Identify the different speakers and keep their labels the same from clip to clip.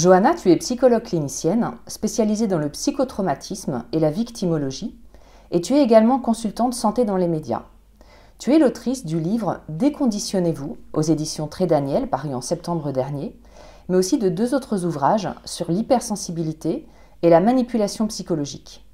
Speaker 1: Johanna, tu es psychologue clinicienne spécialisée dans le psychotraumatisme et la victimologie, et tu es également consultante santé dans les médias. Tu es l'autrice du livre Déconditionnez-vous aux éditions Très Daniel, paru en septembre dernier, mais aussi de deux autres ouvrages sur l'hypersensibilité et la manipulation psychologique.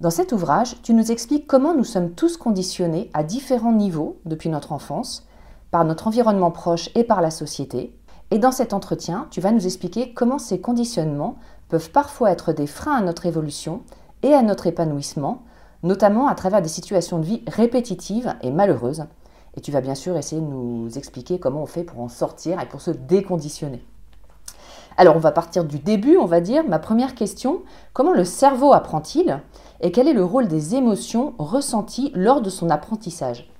Speaker 1: Dans cet ouvrage, tu nous expliques comment nous sommes tous conditionnés à différents niveaux depuis notre enfance, par notre environnement proche et par la société, et dans cet entretien, tu vas nous expliquer comment ces conditionnements peuvent parfois être des freins à notre évolution et à notre épanouissement, notamment à travers des situations de vie répétitives et malheureuses. Et tu vas bien sûr essayer de nous expliquer comment on fait pour en sortir et pour se déconditionner. Alors on va partir du début, on va dire. Ma première question, comment le cerveau apprend-il et quel est le rôle des émotions ressenties lors de son apprentissage?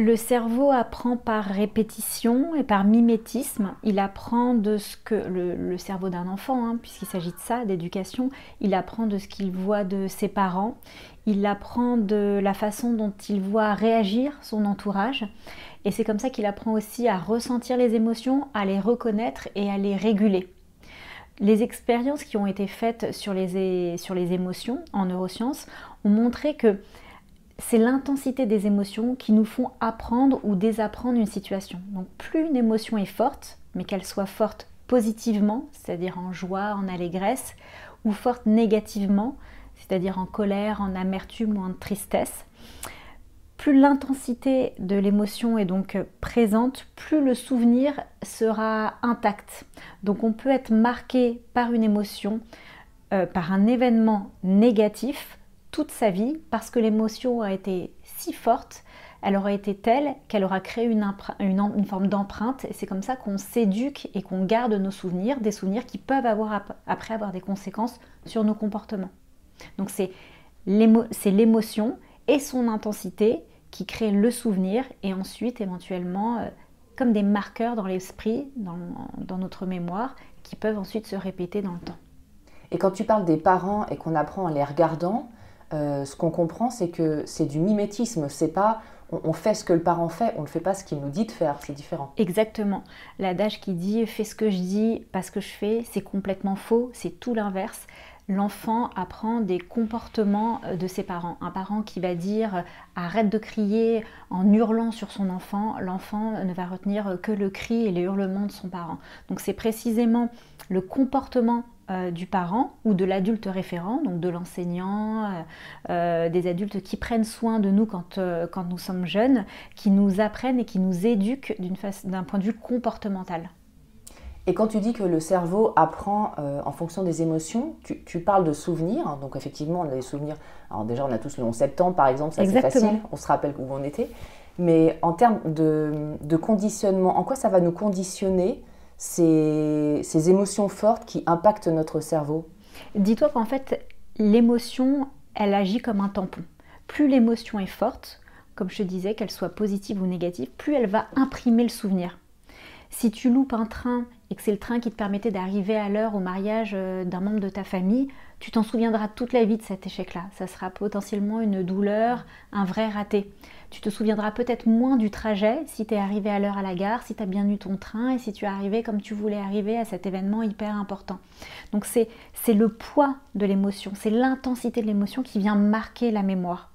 Speaker 2: Le cerveau apprend par répétition et par mimétisme. Il apprend de ce que le, cerveau d'un enfant, hein, puisqu'il s'agit de ça, d'éducation, il apprend de ce qu'il voit de ses parents, il apprend de la façon dont il voit réagir son entourage. Et c'est comme ça qu'il apprend aussi à ressentir les émotions, à les reconnaître et à les réguler. Les expériences qui ont été faites sur les, sur les émotions en neurosciences ont montré que c'est l'intensité des émotions qui nous font apprendre ou désapprendre une situation. Donc plus une émotion est forte, mais qu'elle soit forte positivement, c'est-à-dire en joie, en allégresse, ou forte négativement, c'est-à-dire en colère, en amertume ou en tristesse, plus l'intensité de l'émotion est donc présente, plus le souvenir sera intact. Donc on peut être marqué par une émotion, euh, par un événement négatif, toute sa vie parce que l'émotion a été si forte, elle aura été telle qu'elle aura créé une, forme d'empreinte et c'est comme ça qu'on s'éduque et qu'on garde nos souvenirs, des souvenirs qui peuvent avoir après avoir des conséquences sur nos comportements. Donc c'est l'émotion et son intensité qui créent le souvenir et ensuite éventuellement euh, comme des marqueurs dans l'esprit, dans notre mémoire, qui peuvent ensuite se répéter dans le temps.
Speaker 1: Et quand tu parles des parents et qu'on apprend en les regardant, euh, ce qu'on comprend, c'est que c'est du mimétisme. C'est pas on, fait ce que le parent fait, on ne fait pas ce qu'il nous dit de faire. C'est différent.
Speaker 2: Exactement. L'adage qui dit fais ce que je dis, pas ce que je fais, c'est complètement faux. C'est tout l'inverse. L'enfant apprend des comportements euh, de ses parents. Un parent qui va dire euh, arrête de crier en hurlant sur son enfant, l'enfant ne va retenir que le cri et les hurlements de son parent. Donc c'est précisément le comportement euh, du parent ou de l'adulte référent, donc de l'enseignant, euh, euh, des adultes qui prennent soin de nous quand, quand nous sommes jeunes, qui nous apprennent et qui nous éduquent d'un point de vue comportemental.
Speaker 1: Et quand tu dis que le cerveau apprend en fonction des émotions, tu, parles de souvenirs. Donc effectivement, on a des souvenirs. Alors déjà, on a tous le 11 septembre, par exemple, ça c'est facile. On se rappelle où on était. Mais en termes de, de, conditionnement, en quoi ça va nous conditionner ces, émotions fortes qui impactent notre cerveau
Speaker 2: Dis-toi qu'en fait, l'émotion, elle agit comme un tampon. Plus l'émotion est forte, comme je te disais, qu'elle soit positive ou négative, plus elle va imprimer le souvenir. Si tu loupes un train et que c'est le train qui te permettait d'arriver à l'heure au mariage euh, d'un membre de ta famille, tu t'en souviendras toute la vie de cet échec-là. Ça sera potentiellement une douleur, un vrai raté. Tu te souviendras peut-être moins du trajet si tu es arrivé à l'heure à la gare, si tu as bien eu ton train et si tu es arrivé comme tu voulais arriver à cet événement hyper important. Donc c'est le poids de l'émotion, c'est l'intensité de l'émotion qui vient marquer la mémoire.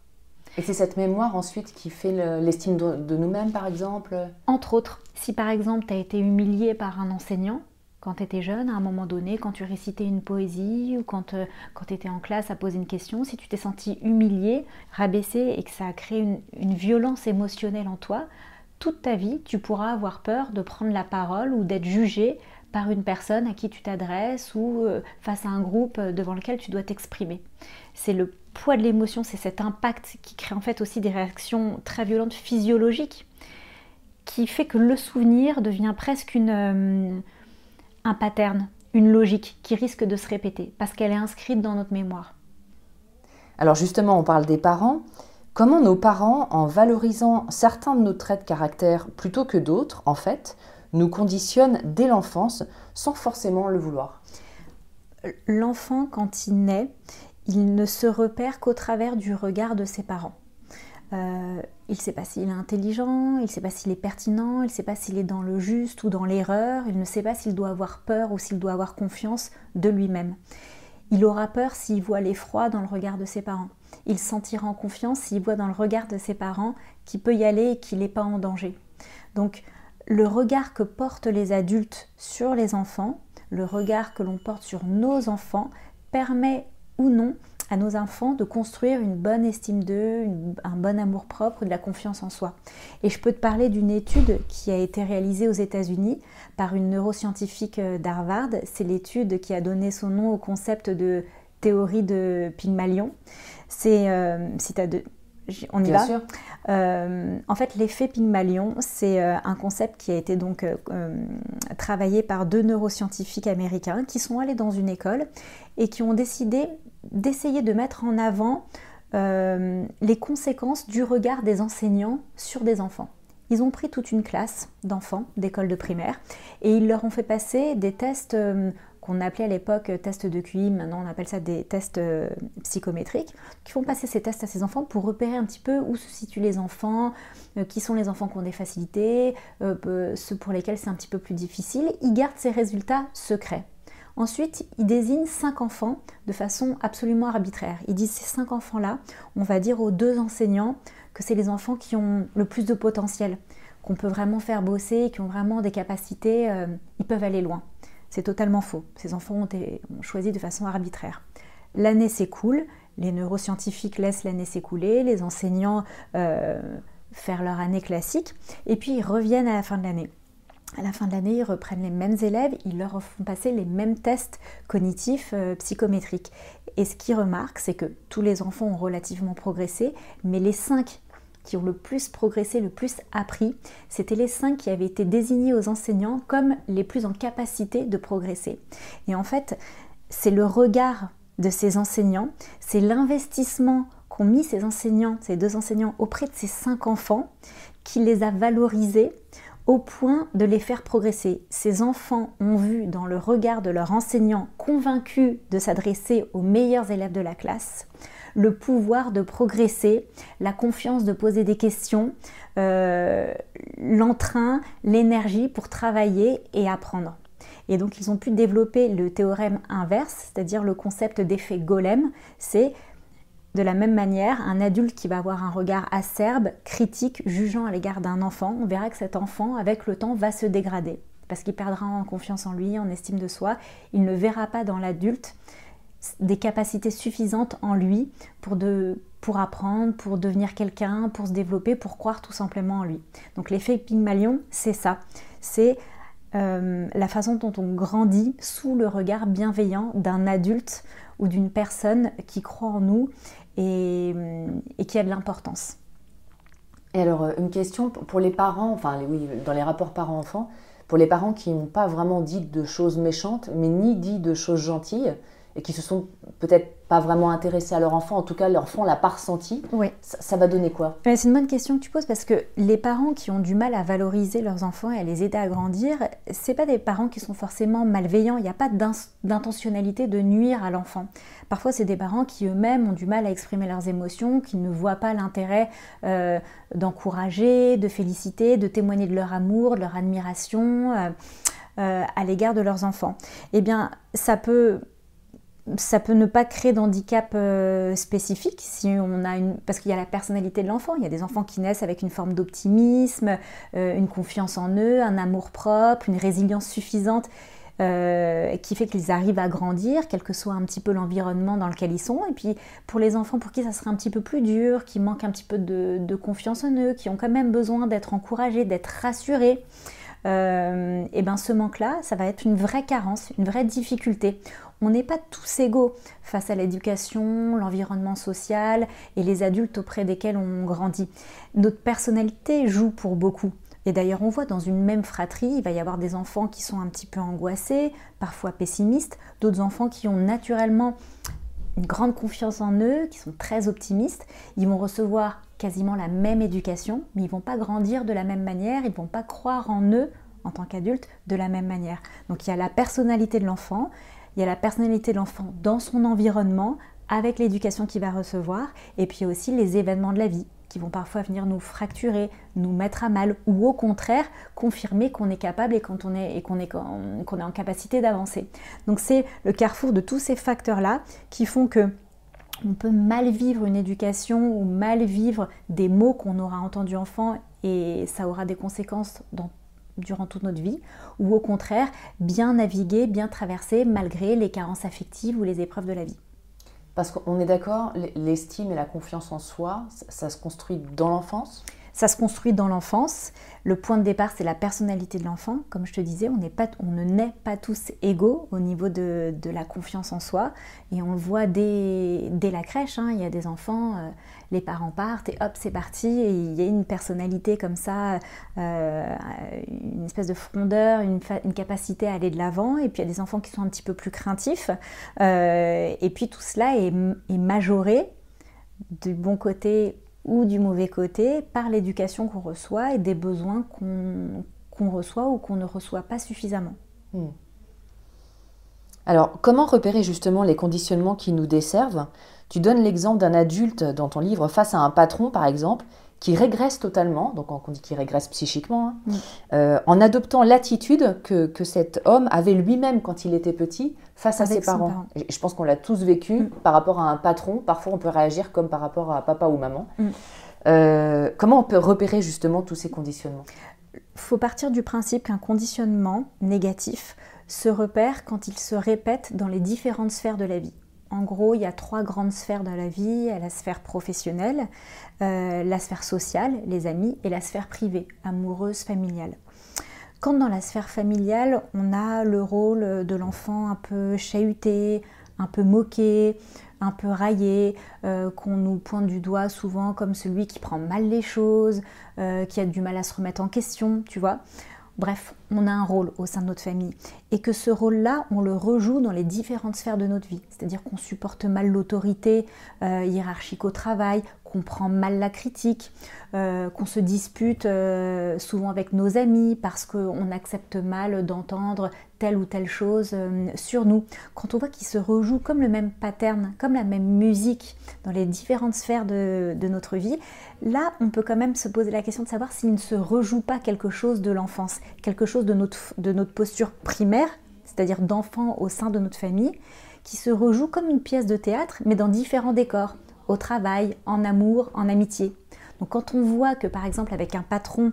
Speaker 1: Et c'est cette mémoire ensuite qui fait l'estime de, nous-mêmes, par exemple?
Speaker 2: Entre autres, si par exemple tu as été humilié par un enseignant, quand tu étais jeune, à un moment donné, quand tu récitais une poésie ou quand, euh, tu étais en classe à poser une question, si tu t'es senti humilié, rabaissé et que ça a créé une, violence émotionnelle en toi, toute ta vie, tu pourras avoir peur de prendre la parole ou d'être jugé par une personne à qui tu t'adresses ou euh, face à un groupe euh, devant lequel tu dois t'exprimer. C'est le poids de l'émotion, c'est cet impact qui crée en fait aussi des réactions très violentes physiologiques, qui fait que le souvenir devient presque une, un pattern, une logique qui risque de se répéter parce qu'elle est inscrite dans notre mémoire.
Speaker 1: Alors justement, on parle des parents. Comment nos parents, en valorisant certains de nos traits de caractère plutôt que d'autres, en fait, nous conditionne dès l'enfance sans forcément le vouloir?
Speaker 2: L'enfant, quand il naît, il ne se repère qu'au travers du regard de ses parents. Euh, il ne sait pas s'il est intelligent, il ne sait pas s'il est pertinent, il ne sait pas s'il est dans le juste ou dans l'erreur, il ne sait pas s'il doit avoir peur ou s'il doit avoir confiance de lui-même. Il aura peur s'il voit l'effroi dans le regard de ses parents. Il sentira en confiance s'il voit dans le regard de ses parents qu'il peut y aller et qu'il n'est pas en danger. Donc le regard que portent les adultes sur les enfants, le regard que l'on porte sur nos enfants, permet ou non à nos enfants de construire une bonne estime d'eux, un bon amour-propre, de la confiance en soi. Et je peux te parler d'une étude qui a été réalisée aux États-Unis par une neuroscientifique d'Harvard. C'est l'étude qui a donné son nom au concept de théorie de Pygmalion. C'est, euh, si tu as de, on y va? Euh, en fait, l'effet Pygmalion, c'est euh, un concept qui a été donc euh, travaillé par deux neuroscientifiques américains qui sont allés dans une école et qui ont décidé d'essayer de mettre en avant les conséquences du regard des enseignants sur des enfants. Ils ont pris toute une classe d'enfants d'école de primaire et ils leur ont fait passer des tests qu'on appelait à l'époque tests de QI, maintenant on appelle ça des tests euh, psychométriques, qui font passer ces tests à ces enfants pour repérer un petit peu où se situent les enfants, euh, qui sont les enfants qui ont des facilités, euh, ceux pour lesquels c'est un petit peu plus difficile. Ils gardent ces résultats secrets. Ensuite, ils désignent cinq enfants de façon absolument arbitraire. Ils disent ces cinq enfants-là, on va dire aux deux enseignants que c'est les enfants qui ont le plus de potentiel, qu'on peut vraiment faire bosser, qui ont vraiment des capacités, ils peuvent aller loin. C'est totalement faux. Ces enfants ont, été, choisi de façon arbitraire. L'année s'écoule, les neuroscientifiques laissent l'année s'écouler, les enseignants euh, faire leur année classique, et puis ils reviennent à la fin de l'année. À la fin de l'année, ils reprennent les mêmes élèves, ils leur font passer les mêmes tests cognitifs euh, psychométriques. Et ce qu'ils remarquent, c'est que tous les enfants ont relativement progressé, mais les cinq qui ont le plus progressé, le plus appris, c'était les cinq qui avaient été désignés aux enseignants comme les plus en capacité de progresser. Et en fait, c'est le regard de ces enseignants, c'est l'investissement qu'ont mis ces enseignants, ces deux enseignants, auprès de ces cinq enfants, qui les a valorisés au point de les faire progresser. Ces enfants ont vu dans le regard de leur enseignant convaincu de s'adresser aux meilleurs élèves de la classe, le pouvoir de progresser, la confiance de poser des questions, euh, l'entrain, l'énergie pour travailler et apprendre. Et donc ils ont pu développer le théorème inverse, c'est-à-dire le concept d'effet golem. C'est de la même manière un adulte qui va avoir un regard acerbe, critique, jugeant à l'égard d'un enfant. On verra que cet enfant, avec le temps, va se dégrader parce qu'il perdra en confiance en lui, en estime de soi. Il ne verra pas dans l'adulte des capacités suffisantes en lui pour, de, pour apprendre, pour devenir quelqu'un, pour se développer, pour croire tout simplement en lui. Donc l'effet Pygmalion, c'est ça. C'est euh, la façon dont on grandit sous le regard bienveillant d'un adulte ou d'une personne qui croit en nous et, et qui a de l'importance.
Speaker 1: Et alors, euh, une question pour les parents, enfin, oui, dans les rapports parents-enfants, pour les parents qui n'ont pas vraiment dit de choses méchantes, mais ni dit de choses gentilles, et qui se sont peut-être pas vraiment intéressés à leur enfant, en tout cas l'enfant l'a pas ressenti,
Speaker 2: Oui.
Speaker 1: ça, ça va donner quoi?
Speaker 2: C'est une bonne question que tu poses parce que les parents qui ont du mal à valoriser leurs enfants et à les aider à grandir, c'est pas des parents qui sont forcément malveillants. Il n'y a pas d'in- d'intentionnalité de nuire à l'enfant. Parfois, c'est des parents qui eux-mêmes ont du mal à exprimer leurs émotions, qui ne voient pas l'intérêt euh, d'encourager, de féliciter, de témoigner de leur amour, de leur admiration euh, euh, à l'égard de leurs enfants. Eh bien, ça peut ça peut ne pas créer d'handicap euh, spécifique si on a une parce qu'il y a la personnalité de l'enfant. Il y a des enfants qui naissent avec une forme d'optimisme, euh, une confiance en eux, un amour propre, une résilience suffisante euh, qui fait qu'ils arrivent à grandir, quel que soit un petit peu l'environnement dans lequel ils sont. Et puis pour les enfants pour qui ça serait un petit peu plus dur, qui manquent un petit peu de, de confiance en eux, qui ont quand même besoin d'être encouragés, d'être rassurés. Euh, et ben ce manque-là, ça va être une vraie carence, une vraie difficulté. On n'est pas tous égaux face à l'éducation, l'environnement social et les adultes auprès desquels on grandit. Notre personnalité joue pour beaucoup. Et d'ailleurs, on voit dans une même fratrie, il va y avoir des enfants qui sont un petit peu angoissés, parfois pessimistes, d'autres enfants qui ont naturellement une grande confiance en eux, qui sont très optimistes. Ils vont recevoir quasiment la même éducation, mais ils vont pas grandir de la même manière, ils vont pas croire en eux en tant qu'adultes de la même manière. Donc il y a la personnalité de l'enfant, il y a la personnalité de l'enfant dans son environnement, avec l'éducation qu'il va recevoir, et puis aussi les événements de la vie qui vont parfois venir nous fracturer, nous mettre à mal, ou au contraire confirmer qu'on est capable et qu'on est, et qu'on est, qu'on est en capacité d'avancer. Donc c'est le carrefour de tous ces facteurs-là qui font que on peut mal vivre une éducation ou mal vivre des mots qu'on aura entendus enfant et ça aura des conséquences durant toute notre vie, ou au contraire, bien naviguer, bien traverser malgré les carences affectives ou les épreuves de la vie.
Speaker 1: Parce qu'on est d'accord, l'estime et la confiance en soi, ça se construit dans l'enfance?
Speaker 2: Ça se construit dans l'enfance. Le point de départ, c'est la personnalité de l'enfant. Comme je te disais, on, pas, on ne naît pas tous égaux au niveau de, de la confiance en soi. Et on le voit dès, dès la crèche. hein. Il y a des enfants, euh, les parents partent et hop, c'est parti. Il y a une personnalité comme ça, euh, une espèce de frondeur, une, capacité à aller de l'avant. Et puis il y a des enfants qui sont un petit peu plus craintifs. Euh, et puis tout cela est majoré du bon côté ou du mauvais côté par l'éducation qu'on reçoit et des besoins qu'on reçoit ou qu'on ne reçoit pas suffisamment.
Speaker 1: Hmm. Alors, comment repérer justement les conditionnements qui nous desservent? Tu donnes l'exemple d'un adulte dans ton livre face à un patron, par exemple, qui régresse totalement, donc on dit qu'il régresse psychiquement, hein,
Speaker 2: Mm.
Speaker 1: euh, en adoptant l'attitude que, que cet homme avait lui-même quand il était petit face à ses parents. Je pense qu'on l'a tous vécu
Speaker 2: Mm.
Speaker 1: par rapport à un patron. Parfois, on peut réagir comme par rapport à papa ou maman.
Speaker 2: Mm.
Speaker 1: Euh, comment on peut repérer justement tous ces conditionnements?
Speaker 2: Faut partir du principe qu'un conditionnement négatif se repère quand il se répète dans les différentes sphères de la vie. En gros, il y a trois grandes sphères de la vie. La sphère professionnelle, euh, la sphère sociale, les amis, et la sphère privée, amoureuse, familiale. Quand dans la sphère familiale, on a le rôle de l'enfant un peu chahuté, un peu moqué, un peu raillé, euh, qu'on nous pointe du doigt souvent comme celui qui prend mal les choses, euh, qui a du mal à se remettre en question, tu vois. Bref, on a un rôle au sein de notre famille et que ce rôle-là, on le rejoue dans les différentes sphères de notre vie. C'est-à-dire qu'on supporte mal l'autorité euh, hiérarchique au travail, qu'on prend mal la critique, euh, qu'on se dispute euh, souvent avec nos amis parce qu'on accepte mal d'entendre telle ou telle chose euh, sur nous. Quand on voit qu'il se rejoue comme le même pattern, comme la même musique dans les différentes sphères de, notre vie, là, on peut quand même se poser la question de savoir s'il ne se rejoue pas quelque chose de l'enfance, quelque chose de notre posture primaire, c'est-à-dire d'enfant au sein de notre famille, qui se rejoue comme une pièce de théâtre, mais dans différents décors, au travail, en amour, en amitié. Donc quand on voit que par exemple avec un patron,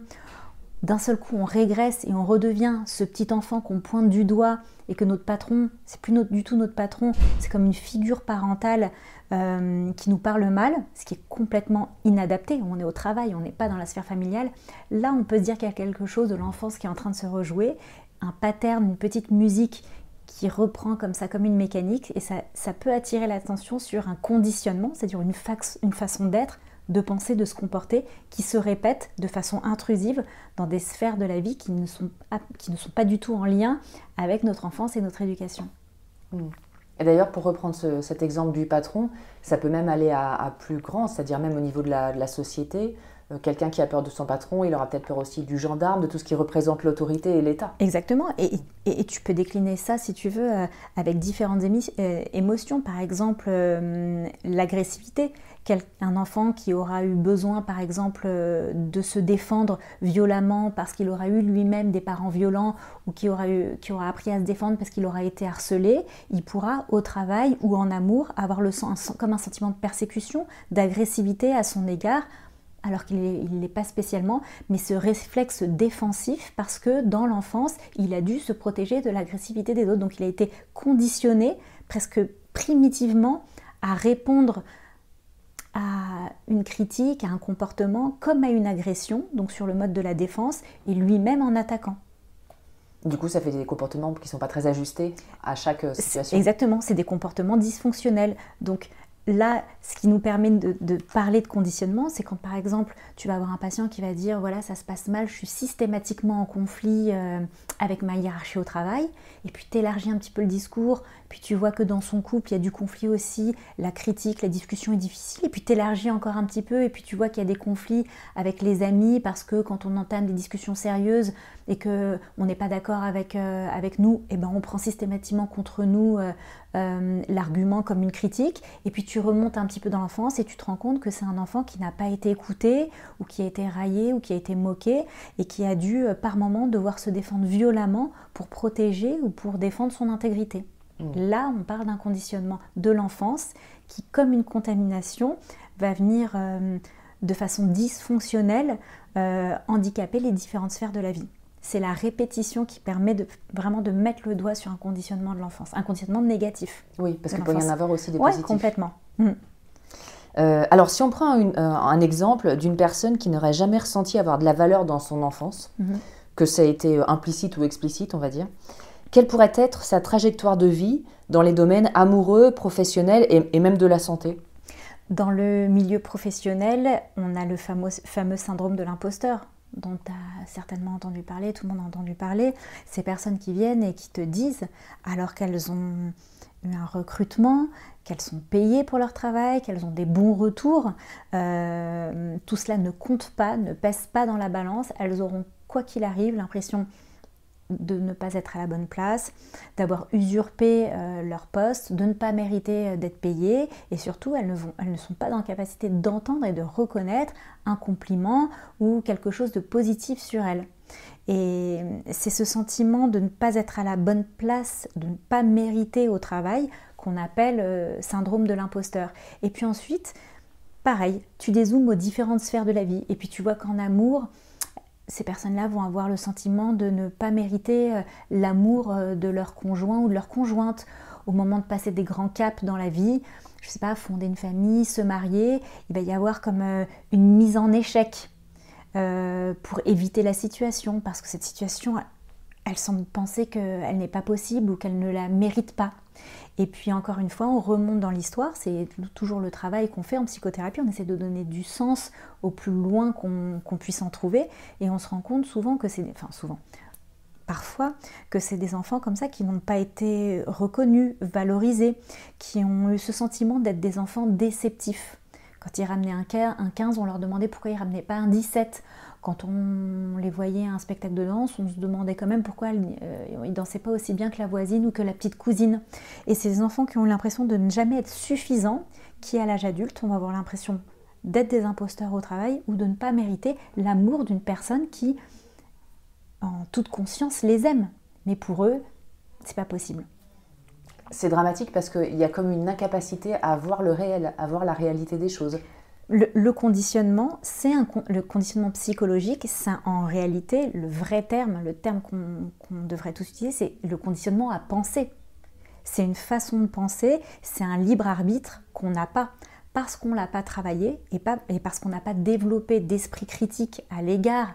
Speaker 2: d'un seul coup on régresse et on redevient ce petit enfant qu'on pointe du doigt et que notre patron, c'est plus du tout notre patron, c'est comme une figure parentale euh, qui nous parle mal, ce qui est complètement inadapté. On est au travail, on n'est pas dans la sphère familiale. Là, on peut se dire qu'il y a quelque chose de l'enfance qui est en train de se rejouer, un pattern, une petite musique qui reprend comme ça, comme une mécanique, et ça, ça peut attirer l'attention sur un conditionnement, c'est-à-dire une, une façon d'être, de penser, de se comporter, qui se répète de façon intrusive dans des sphères de la vie qui ne sont, qui ne sont pas du tout en lien avec notre enfance et notre éducation.
Speaker 1: Et d'ailleurs, pour reprendre cet exemple du patron, ça peut même aller à, plus grand, c'est-à-dire même au niveau de la, société. Euh, quelqu'un qui a peur de son patron, il aura peut-être peur aussi du gendarme, de tout ce qui représente l'autorité et l'État.
Speaker 2: Exactement. Et, tu peux décliner ça, si tu veux, euh, avec différentes euh, émotions. Par exemple, l'agressivité un enfant qui aura eu besoin, par exemple, de se défendre violemment parce qu'il aura eu lui-même des parents violents ou qui aura, qui aura appris à se défendre parce qu'il aura été harcelé, il pourra au travail ou en amour avoir le comme un sentiment de persécution, d'agressivité à son égard alors qu'il ne l'est pas spécialement, mais ce réflexe défensif parce que dans l'enfance, il a dû se protéger de l'agressivité des autres. Donc il a été conditionné presque primitivement à répondre à une critique, à un comportement comme à une agression, donc sur le mode de la défense, et lui-même en attaquant.
Speaker 1: Du coup, ça fait des comportements qui ne sont pas très ajustés à chaque situation.
Speaker 2: Exactement, c'est des comportements dysfonctionnels. Donc là, ce qui nous permet de, parler de conditionnement, c'est quand par exemple tu vas avoir un patient qui va dire voilà ça se passe mal, je suis systématiquement en conflit euh, avec ma hiérarchie au travail, et puis tu élargis un petit peu le discours, puis tu vois que dans son couple il y a du conflit aussi, la critique, la discussion est difficile, et puis tu élargis encore un petit peu, et puis tu vois qu'il y a des conflits avec les amis parce que quand on entame des discussions sérieuses et que on n'est pas d'accord avec, euh, avec nous, et eh ben on prend systématiquement contre nous euh, euh, l'argument comme une critique, et puis tu remontes un petit peu dans l'enfance et tu te rends compte que c'est un enfant qui n'a pas été écouté, ou qui a été raillé, ou qui a été moqué, et qui a dû par moment devoir se défendre violemment pour protéger ou pour défendre son intégrité. Mmh. Là, on parle d'un conditionnement de l'enfance qui, comme une contamination, va venir euh, de façon dysfonctionnelle handicaper les différentes sphères de la vie c'est la répétition qui permet de, vraiment de mettre le doigt sur un conditionnement de l'enfance, un conditionnement négatif.
Speaker 1: Oui, parce qu'il peut y en avoir aussi des ouais,
Speaker 2: complètement. Mm.
Speaker 1: Euh, alors, si on prend euh, un exemple d'une personne qui n'aurait jamais ressenti avoir de la valeur dans son enfance, mm-hmm. que ça a été euh, implicite ou explicite, on va dire, quelle pourrait être sa trajectoire de vie dans les domaines amoureux, professionnels et, même de la santé?
Speaker 2: Dans le milieu professionnel, on a le fameux, syndrome de l'imposteur dont tu as certainement entendu parler, tout le monde a entendu parler, ces personnes qui viennent et qui te disent, alors qu'elles ont eu un recrutement, qu'elles sont payées pour leur travail, qu'elles ont des bons retours, euh, tout cela ne compte pas, ne pèse pas dans la balance, elles auront, quoi qu'il arrive, l'impression de ne pas être à la bonne place, d'avoir usurpé euh, leur poste, de ne pas mériter euh, d'être payées et surtout elles ne, vont, elles ne sont pas la capacité d'entendre et de reconnaître un compliment ou quelque chose de positif sur elles. Et c'est ce sentiment de ne pas être à la bonne place, de ne pas mériter au travail qu'on appelle euh, syndrome de l'imposteur. Et puis ensuite, pareil, tu dézoomes aux différentes sphères de la vie et puis tu vois qu'en amour, ces personnes-là vont avoir le sentiment de ne pas mériter euh, l'amour euh, de leur conjoint ou de leur conjointe au moment de passer des grands caps dans la vie. Je ne sais pas, fonder une famille, se marier, il va y avoir comme euh, une mise en échec pour éviter la situation, parce que cette situation, elle semble penser qu'elle n'est pas possible ou qu'elle ne la mérite pas. Et puis encore une fois, on remonte dans l'histoire, c'est toujours le travail qu'on fait en psychothérapie, on essaie de donner du sens au plus loin qu'on puisse en trouver, et on se rend compte souvent que c'est... Enfin souvent, parfois que c'est des enfants comme ça qui n'ont pas été reconnus, valorisés, qui ont eu ce sentiment d'être des enfants déceptifs. Quand ils ramenaient un 15, on leur demandait pourquoi ils ramenaient pas un 17 quand on les voyait à un spectacle de danse, on se demandait quand même pourquoi ils ne euh, dansaient pas aussi bien que la voisine ou que la petite cousine. Et ces enfants qui ont l'impression de ne jamais être suffisants, qui à l'âge adulte, on va avoir l'impression d'être des imposteurs au travail ou de ne pas mériter l'amour d'une personne qui, en toute conscience, les aime. Mais pour eux, c'est pas possible.
Speaker 1: C'est dramatique parce qu'il y a comme une incapacité à voir le réel, à voir la réalité des choses.
Speaker 2: Le, conditionnement, c'est le conditionnement psychologique, c'est en réalité le vrai terme, le terme qu'on devrait tous utiliser, c'est le conditionnement à penser. C'est une façon de penser, c'est un libre arbitre qu'on n'a pas parce qu'on ne l'a pas travaillé et, parce qu'on n'a pas développé d'esprit critique à l'égard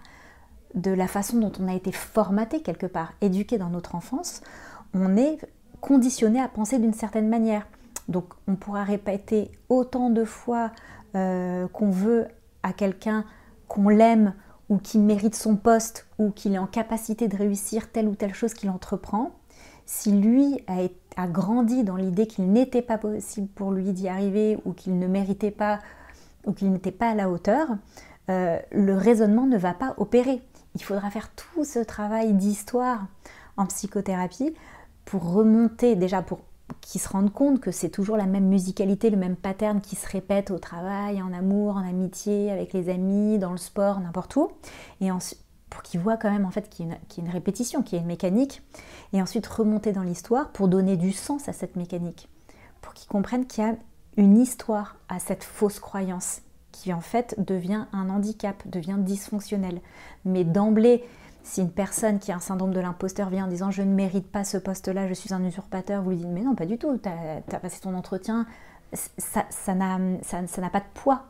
Speaker 2: de la façon dont on a été formaté quelque part, éduqué dans notre enfance, on est conditionné à penser d'une certaine manière. Donc on pourra répéter autant de fois euh, qu'on veut à quelqu'un qu'on l'aime ou qui mérite son poste ou qu'il est en capacité de réussir telle ou telle chose qu'il entreprend, si lui a, grandi dans l'idée qu'il n'était pas possible pour lui d'y arriver ou qu'il ne méritait pas ou qu'il n'était pas à la hauteur, euh, le raisonnement ne va pas opérer. Il faudra faire tout ce travail d'histoire en psychothérapie pour remonter, déjà pour qu'ils se rendent compte que c'est toujours la même musicalité, le même pattern qui se répète au travail, en amour, en amitié, avec les amis, dans le sport, n'importe où. Et pour qu'ils voient quand même en fait qu'il y, a une répétition, qu'il y a une mécanique. Et ensuite remonter dans l'histoire pour donner du sens à cette mécanique. Pour qu'ils comprennent qu'il y a une histoire à cette fausse croyance qui en fait devient un handicap, devient dysfonctionnel. Mais d'emblée, si une personne qui a un syndrome de l'imposteur vient en disant je ne mérite pas ce poste-là, je suis un usurpateur, vous lui dites mais non, pas du tout, tu as, passé ton entretien, ça n'a ça, pas de poids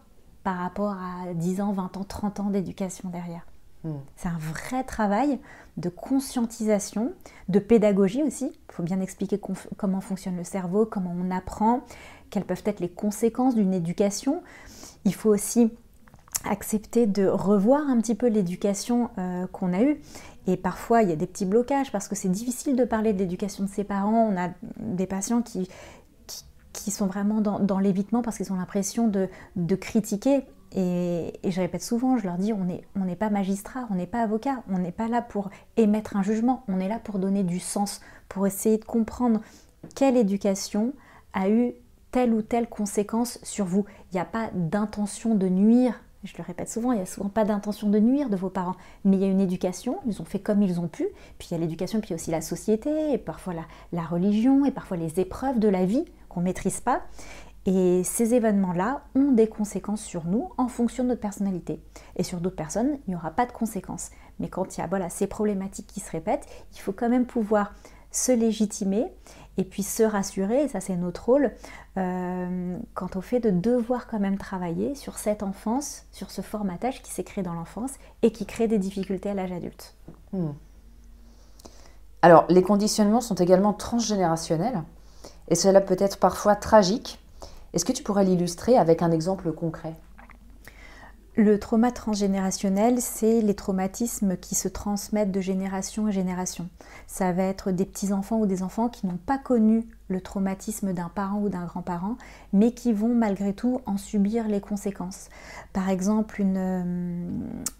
Speaker 2: par rapport à 10 ans, 20 ans, 30 ans d'éducation derrière. Hmm. C'est un vrai travail de conscientisation, de pédagogie aussi. Il faut bien expliquer comment fonctionne le cerveau, comment on apprend, quelles peuvent être les conséquences d'une éducation. Il faut aussi accepter de revoir un petit peu l'éducation euh, qu'on a eue. Et parfois, il y a des petits blocages parce que c'est difficile de parler de l'éducation de ses parents. On a des patients qui, qui, sont vraiment dans, l'évitement parce qu'ils ont l'impression de, de, critiquer. Et, et, je répète souvent, je leur dis, on n'est on pas magistrat, on n'est pas avocat, on n'est pas là pour émettre un jugement, on est là pour donner du sens, pour essayer de comprendre quelle éducation a eu telle ou telle conséquence sur vous. Il n'y a pas d'intention de nuire je le répète souvent, il n'y a souvent pas d'intention de nuire de vos parents, mais il y a une éducation, ils ont fait comme ils ont pu, puis il y a l'éducation, puis aussi la société, et parfois la, religion, et parfois les épreuves de la vie qu'on ne maîtrise pas. Et ces événements-là ont des conséquences sur nous en fonction de notre personnalité. Et sur d'autres personnes, il n'y aura pas de conséquences. Mais quand il y a voilà, ces problématiques qui se répètent, il faut quand même pouvoir se légitimer et puis se rassurer, et ça c'est notre rôle, euh, quant au fait de devoir quand même travailler sur cette enfance, sur ce formatage qui s'est créé dans l'enfance et qui crée des difficultés à l'âge adulte. Hmm.
Speaker 1: Alors, les conditionnements sont également transgénérationnels et cela peut être parfois tragique. Est-ce que tu pourrais l'illustrer avec un exemple concret?
Speaker 2: Le trauma transgénérationnel, c'est les traumatismes qui se transmettent de génération en génération. Ça va être des petits-enfants ou des enfants qui n'ont pas connu le traumatisme d'un parent ou d'un grand-parent, mais qui vont malgré tout en subir les conséquences. Par exemple, euh,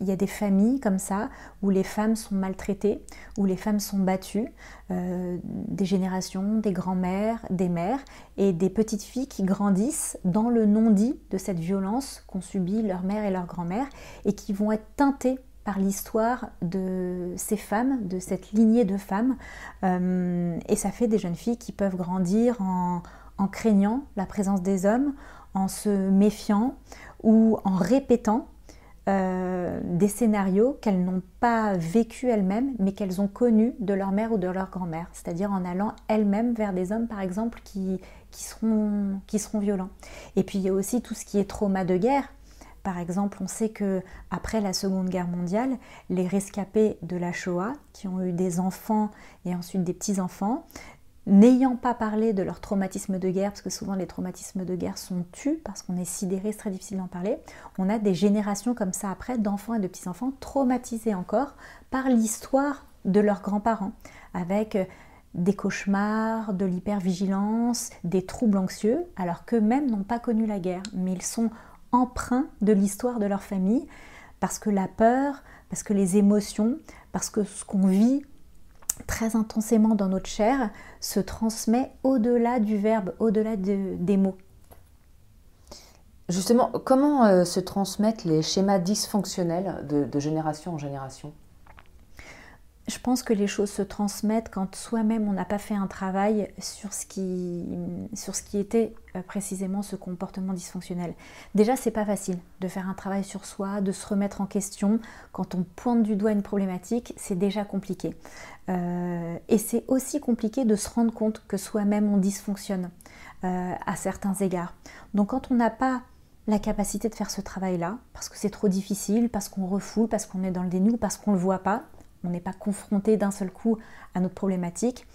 Speaker 2: il y a des familles comme ça où les femmes sont maltraitées, où les femmes sont battues, euh, des générations, des grands-mères, des mères, et des petites filles qui grandissent dans le non-dit de cette violence qu'ont subi leur mère et leur grand-mère, et qui vont être teintées par l'histoire de ces femmes, de cette lignée de femmes. Euh, et ça fait des jeunes filles qui peuvent grandir en, craignant la présence des hommes, en se méfiant ou en répétant euh, des scénarios qu'elles n'ont pas vécu elles-mêmes, mais qu'elles ont connus de leur mère ou de leur grand-mère, c'est-à-dire en allant elles-mêmes vers des hommes, par exemple, qui, seront, qui seront violents. Et puis il y a aussi tout ce qui est trauma de guerre, par exemple, on sait que après la Seconde Guerre mondiale, les rescapés de la Shoah, qui ont eu des enfants et ensuite des petits-enfants, n'ayant pas parlé de leur traumatisme de guerre, parce que souvent les traumatismes de guerre sont tus, parce qu'on est sidéré, c'est très difficile d'en parler, on a des générations comme ça après d'enfants et de petits-enfants traumatisés encore par l'histoire de leurs grands-parents, avec des cauchemars, de l'hypervigilance, des troubles anxieux, alors qu'eux-mêmes n'ont pas connu la guerre, mais ils sont emprunt de l'histoire de leur famille, parce que la peur, parce que les émotions, parce que ce qu'on vit très intensément dans notre chair se transmet au-delà du verbe, au-delà des mots.
Speaker 1: Justement, comment euh, se transmettent les schémas dysfonctionnels de génération en génération?
Speaker 2: Je pense que les choses se transmettent quand soi-même on n'a pas fait un travail sur ce qui, était euh, précisément ce comportement dysfonctionnel. Déjà, c'est pas facile de faire un travail sur soi, de se remettre en question. Quand on pointe du doigt une problématique, c'est déjà compliqué. Euh, et c'est aussi compliqué de se rendre compte que soi-même on dysfonctionne euh, à certains égards. Donc quand on n'a pas la capacité de faire ce travail-là, parce que c'est trop difficile, parce qu'on refoule, parce qu'on est dans le déni ou parce qu'on ne le voit pas, on n'est pas confronté d'un seul coup à notre problématique,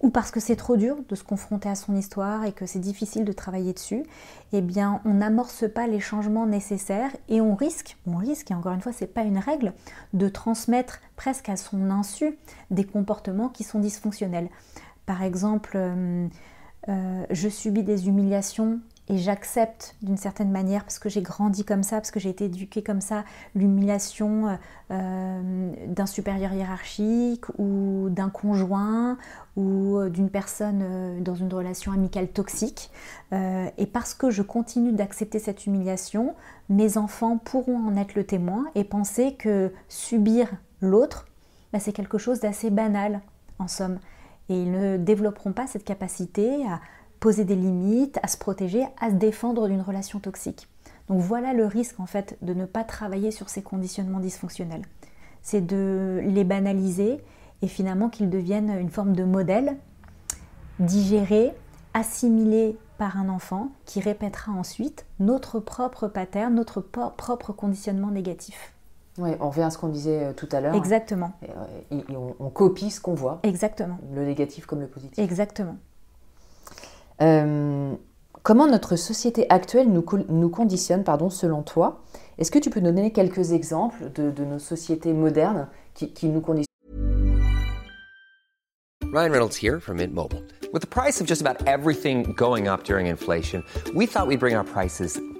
Speaker 2: ou parce que c'est trop dur de se confronter à son histoire et que c'est difficile de travailler dessus, eh bien on n'amorce pas les changements nécessaires et on risque, on risque, et encore une fois c'est pas une règle, de transmettre presque à son insu des comportements qui sont dysfonctionnels. Par exemple, euh, euh, je subis des humiliations et j'accepte d'une certaine manière parce que j'ai grandi comme ça, parce que j'ai été éduquée comme ça, l'humiliation euh, d'un supérieur hiérarchique ou d'un conjoint ou d'une personne dans une relation amicale toxique. et parce que je continue d'accepter cette humiliation, mes enfants pourront en être le témoin et penser que subir l'autre, bah, c'est quelque chose d'assez banal en somme. Et ils ne développeront pas cette capacité à poser des limites, à se protéger, à se défendre d'une relation toxique. Donc voilà le risque en fait de ne pas travailler sur ces conditionnements dysfonctionnels. C'est de les banaliser et finalement qu'ils deviennent une forme de modèle digéré, assimilé par un enfant qui répétera ensuite notre propre pattern, notre propre conditionnement négatif.
Speaker 1: Oui, on revient à ce qu'on disait euh, tout à l'heure.
Speaker 2: Exactement.
Speaker 1: Et, on, copie ce qu'on voit.
Speaker 2: Exactement.
Speaker 1: Le négatif comme le positif.
Speaker 2: Exactement.
Speaker 1: Euh, comment notre société actuelle nous, nous conditionne, pardon, selon toi? Est-ce que tu peux nous donner quelques exemples de, de nos sociétés modernes qui, qui nous conditionnent
Speaker 3: Ryan Reynolds here from Mint Mobile. With the price of just about everything going up during inflation, we thought we'd bring our prices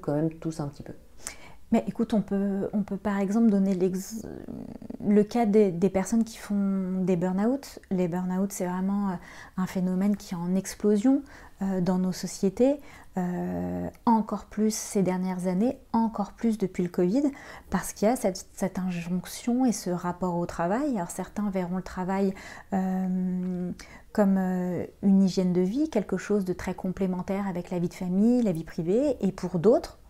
Speaker 1: Quand même tous un petit peu.
Speaker 2: Mais écoute, on peut, on peut par exemple donner le cas des, personnes qui font des burn-out. Les burn-out, c'est vraiment euh, un phénomène qui est en explosion euh, dans nos sociétés, euh, encore plus ces dernières années, encore plus depuis le Covid, parce qu'il y a cette, cette, injonction et ce rapport au travail. Alors certains verront le travail comme une hygiène de vie, quelque chose de très complémentaire avec la vie de famille, la vie privée, et pour d'autres,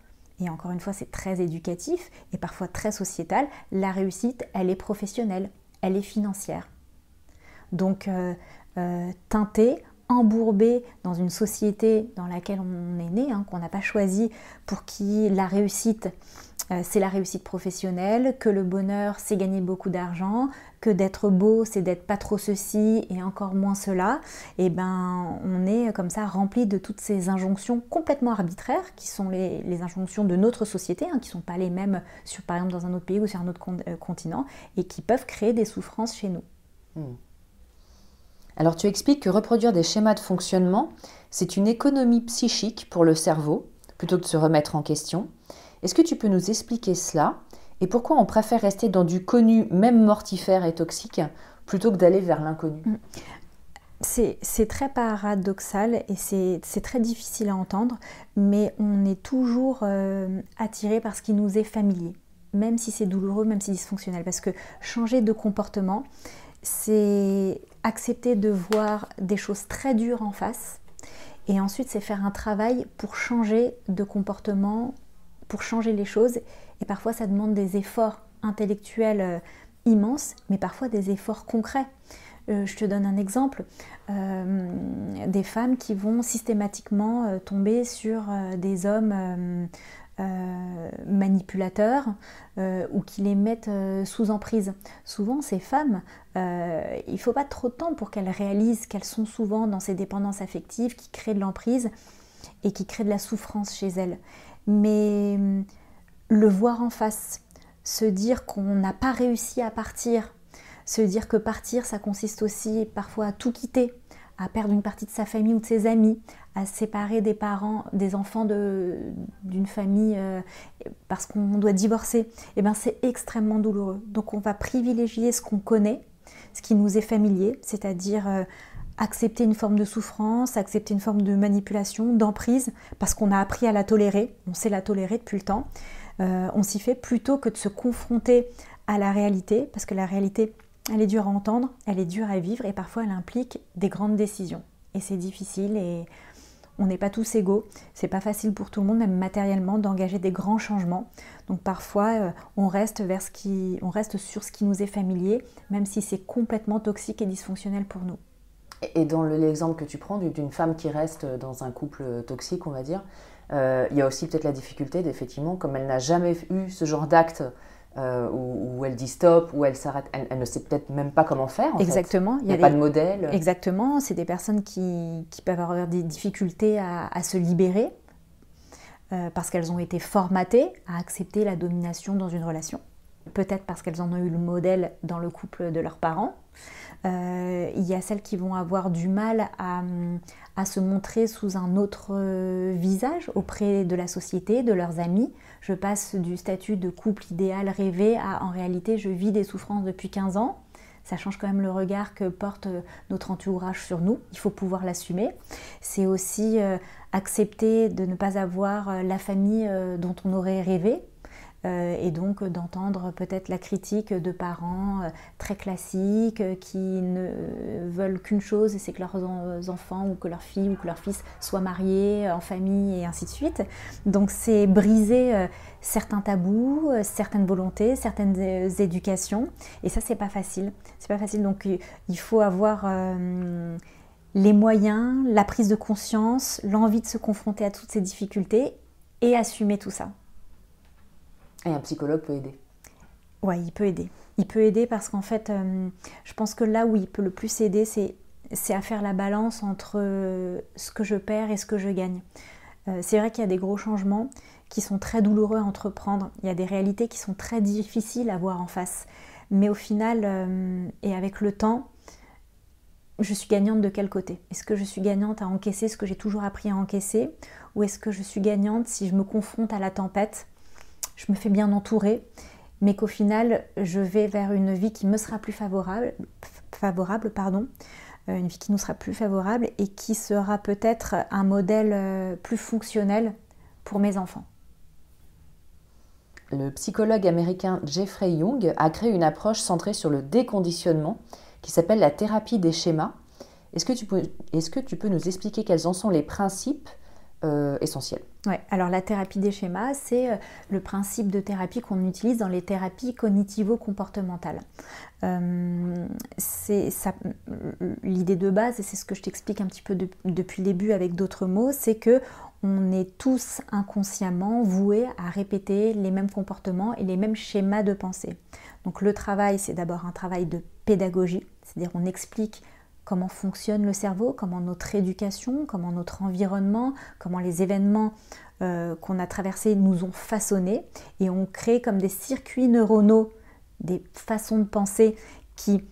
Speaker 2: et encore une fois c'est très éducatif et parfois très sociétal, la réussite, elle est professionnelle, elle est financière. Donc euh, euh, teintée, embourbée dans une société dans laquelle on est né, hein, qu'on n'a pas choisi, pour qui la réussite euh, c'est la réussite professionnelle, que le bonheur, c'est gagner beaucoup d'argent, que d'être beau, c'est d'être pas trop ceci et encore moins cela. Et ben, on est comme ça rempli de toutes ces injonctions complètement arbitraires qui sont les, injonctions de notre société, hein, qui sont pas les mêmes sur, par exemple, dans un autre pays ou sur un autre euh, continent et qui peuvent créer des souffrances chez nous. Hmm.
Speaker 1: Alors tu expliques que reproduire des schémas de fonctionnement, c'est une économie psychique pour le cerveau, plutôt que de se remettre en question. Est-ce que tu peux nous expliquer cela et pourquoi on préfère rester dans du connu, même mortifère et toxique, plutôt que d'aller vers l'inconnu? Mm.
Speaker 2: c'est très paradoxal et c'est très difficile à entendre, mais on est toujours euh, attiré par ce qui nous est familier, même si c'est douloureux, même si dysfonctionnel. Parce que changer de comportement, c'est accepter de voir des choses très dures en face, et ensuite c'est faire un travail pour changer de comportement pour changer les choses. Et parfois, ça demande des efforts intellectuels euh, immenses, mais parfois des efforts concrets. Euh, je te donne un exemple. Euh, des femmes qui vont systématiquement tomber sur des hommes manipulateurs ou qui les mettent sous emprise. Souvent, ces femmes, il ne faut pas trop de temps pour qu'elles réalisent qu'elles sont souvent dans ces dépendances affectives qui créent de l'emprise et qui créent de la souffrance chez elles mais hum, le voir en face, se dire qu'on n'a pas réussi à partir, se dire que partir, ça consiste aussi parfois à tout quitter, à perdre une partie de sa famille ou de ses amis, à séparer des parents, des enfants d'une famille euh, parce qu'on doit divorcer, et eh ben c'est extrêmement douloureux. Donc on va privilégier ce qu'on connaît, ce qui nous est familier, c'est-à-dire euh, accepter une forme de souffrance, accepter une forme de manipulation, d'emprise, parce qu'on a appris à la tolérer, on sait la tolérer depuis le temps, euh, on s'y fait plutôt que de se confronter à la réalité, parce que la réalité, elle est dure à entendre, elle est dure à vivre, et parfois elle implique des grandes décisions. Et c'est difficile, et on n'est pas tous égaux, c'est pas facile pour tout le monde, même matériellement, d'engager des grands changements. Donc parfois, euh, on, reste sur ce qui nous est familier, même si c'est complètement toxique et dysfonctionnel pour nous.
Speaker 1: Et dans l'exemple que tu prends d'une femme qui reste dans un couple toxique, on va dire, euh, il y a aussi peut-être la difficulté d'effectivement, comme elle n'a jamais eu ce genre d'acte euh, où, elle dit stop, où elle s'arrête, elle, ne sait peut-être même pas comment faire.
Speaker 2: Exactement.
Speaker 1: Il n'y a, pas de modèle.
Speaker 2: Exactement. C'est des personnes qui, peuvent avoir des difficultés à, se libérer euh, parce qu'elles ont été formatées à accepter la domination dans une relation. Peut-être parce qu'elles en ont eu le modèle dans le couple de leurs parents. Euh, il y a celles qui vont avoir du mal à, se montrer sous un autre euh, visage auprès de la société, de leurs amis. Je passe du statut de couple idéal rêvé à en réalité je vis des souffrances depuis 15 ans. Ça change quand même le regard que porte euh, notre entourage sur nous. Il faut pouvoir l'assumer. C'est aussi accepter de ne pas avoir la famille dont on aurait rêvé. Euh, et donc d'entendre peut-être la critique de parents euh, très classiques euh, qui ne veulent qu'une chose, c'est que leurs enfants ou que leur fille ou que leur fils soient mariés en famille et ainsi de suite. Donc c'est briser certains tabous, certaines volontés, certaines éducations, et ça c'est pas facile. C'est pas facile, donc il faut avoir les moyens, la prise de conscience, l'envie de se confronter à toutes ces difficultés et assumer tout ça.
Speaker 1: Et un psychologue peut aider
Speaker 2: Oui, il peut aider. Il peut aider parce qu'en fait, euh, je pense que là où il peut le plus aider, c'est, c'est à faire la balance entre euh, ce que je perds et ce que je gagne. Euh, c'est vrai qu'il y a des gros changements qui sont très douloureux à entreprendre. Il y a des réalités qui sont très difficiles à voir en face. Mais au final, et avec le temps, je suis gagnante de quel côté? Est-ce que je suis gagnante à encaisser ce que j'ai toujours appris à encaisser? Ou est-ce que je suis gagnante si je me confronte à la tempête? Je me fais bien entourer, mais qu'au final, je vais vers une vie qui me sera plus favorable, pardon, euh, une vie qui nous sera plus favorable et qui sera peut-être un modèle euh, plus fonctionnel pour mes enfants.
Speaker 1: Le psychologue américain Jeffrey Young a créé une approche centrée sur le déconditionnement qui s'appelle la thérapie des schémas. Est-ce que, est-ce que tu peux nous expliquer quels en sont les principes euh, essentiel.
Speaker 2: Ouais, alors la thérapie des schémas, c'est euh, le principe de thérapie qu'on utilise dans les thérapies cognitivo-comportementales. Euh, c'est l'idée de base, et c'est ce que je t'explique un petit peu depuis le début avec d'autres mots, c'est que on est tous inconsciemment voués à répéter les mêmes comportements et les mêmes schémas de pensée. Donc le travail, c'est d'abord un travail de pédagogie, c'est-à-dire on explique comment fonctionne le cerveau, comment notre éducation, comment notre environnement, comment les événements euh, qu'on a traversés nous ont façonnés et on crée comme des circuits neuronaux, des façons de penser qui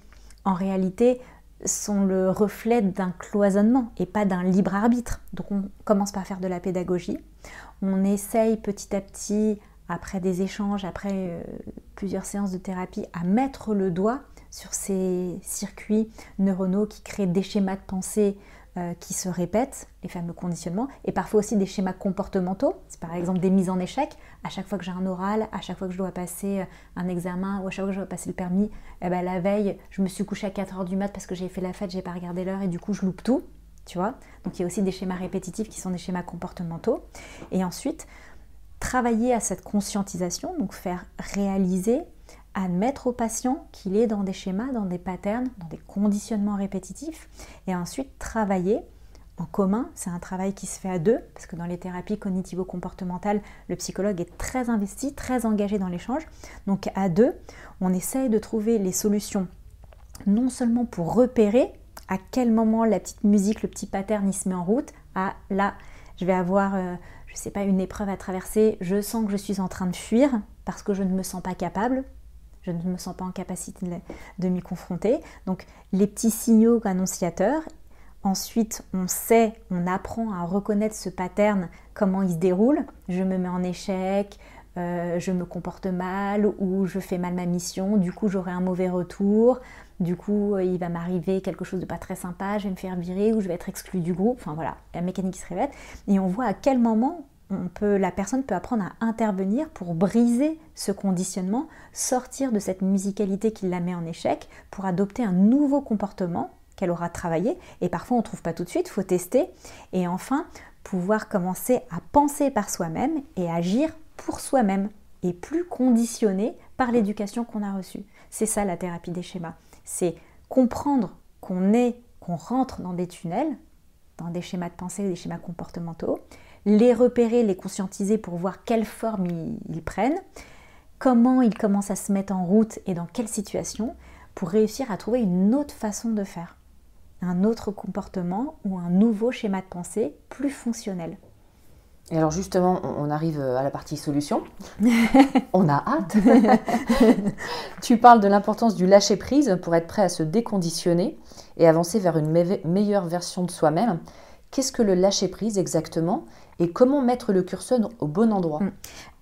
Speaker 2: en réalité sont le reflet d'un cloisonnement et pas d'un libre arbitre. Donc on commence par faire de la pédagogie, on essaye petit à petit, après des échanges, après euh, plusieurs séances de thérapie, à mettre le doigt sur ces circuits neuronaux qui créent des schémas de pensée euh, qui se répètent, les fameux conditionnements, et parfois aussi des schémas comportementaux. C'est par exemple des mises en échec. À chaque fois que j'ai un oral, à chaque fois que je dois passer euh, un examen ou à chaque fois que je dois passer le permis, eh ben, la veille, je me suis couchée à 4 heures du mat parce que j'ai fait la fête, j'ai pas regardé l'heure et du coup je loupe tout. Tu vois Donc il y a aussi des schémas répétitifs qui sont des schémas comportementaux. Et ensuite, travailler à cette conscientisation, donc faire réaliser admettre au patient qu'il est dans des schémas, dans des patterns, dans des conditionnements répétitifs, et ensuite travailler en commun. C'est un travail qui se fait à deux, parce que dans les thérapies cognitivo-comportementales, le psychologue est très investi, très engagé dans l'échange. Donc à deux, on essaye de trouver les solutions, non seulement pour repérer à quel moment la petite musique, le petit pattern, il se met en route, à là, je vais avoir, euh, je ne sais pas, une épreuve à traverser, je sens que je suis en train de fuir parce que je ne me sens pas capable, je ne me sens pas en capacité de, m'y confronter. Donc les petits signaux annonciateurs. Ensuite, on sait, on apprend à reconnaître ce pattern, comment il se déroule. Je me mets en échec, euh, je me comporte mal ou je fais mal ma mission, du coup j'aurai un mauvais retour, du coup il va m'arriver quelque chose de pas très sympa, je vais me faire virer ou je vais être exclu du groupe, enfin voilà, la mécanique qui se répète, et on voit à quel moment on peut, la personne peut apprendre à intervenir pour briser ce conditionnement, sortir de cette musicalité qui la met en échec, pour adopter un nouveau comportement qu'elle aura travaillé. Et parfois on ne trouve pas tout de suite, il faut tester. Et enfin, pouvoir commencer à penser par soi-même et agir pour soi-même et plus conditionné par l'éducation qu'on a reçue. C'est ça la thérapie des schémas. C'est comprendre qu'on est, qu'on rentre dans des tunnels, dans des schémas de pensée, des schémas comportementaux, les repérer, les conscientiser pour voir quelle forme ils, prennent, comment ils commencent à se mettre en route et dans quelle situation, pour réussir à trouver une autre façon de faire, un autre comportement ou un nouveau schéma de pensée plus fonctionnel.
Speaker 1: Et alors justement, on arrive à la partie solution. on a hâte. tu parles de l'importance du lâcher-prise pour être prêt à se déconditionner et avancer vers une meilleure version de soi-même. Qu'est-ce que le lâcher-prise exactement et comment mettre le curseur au bon endroit mm.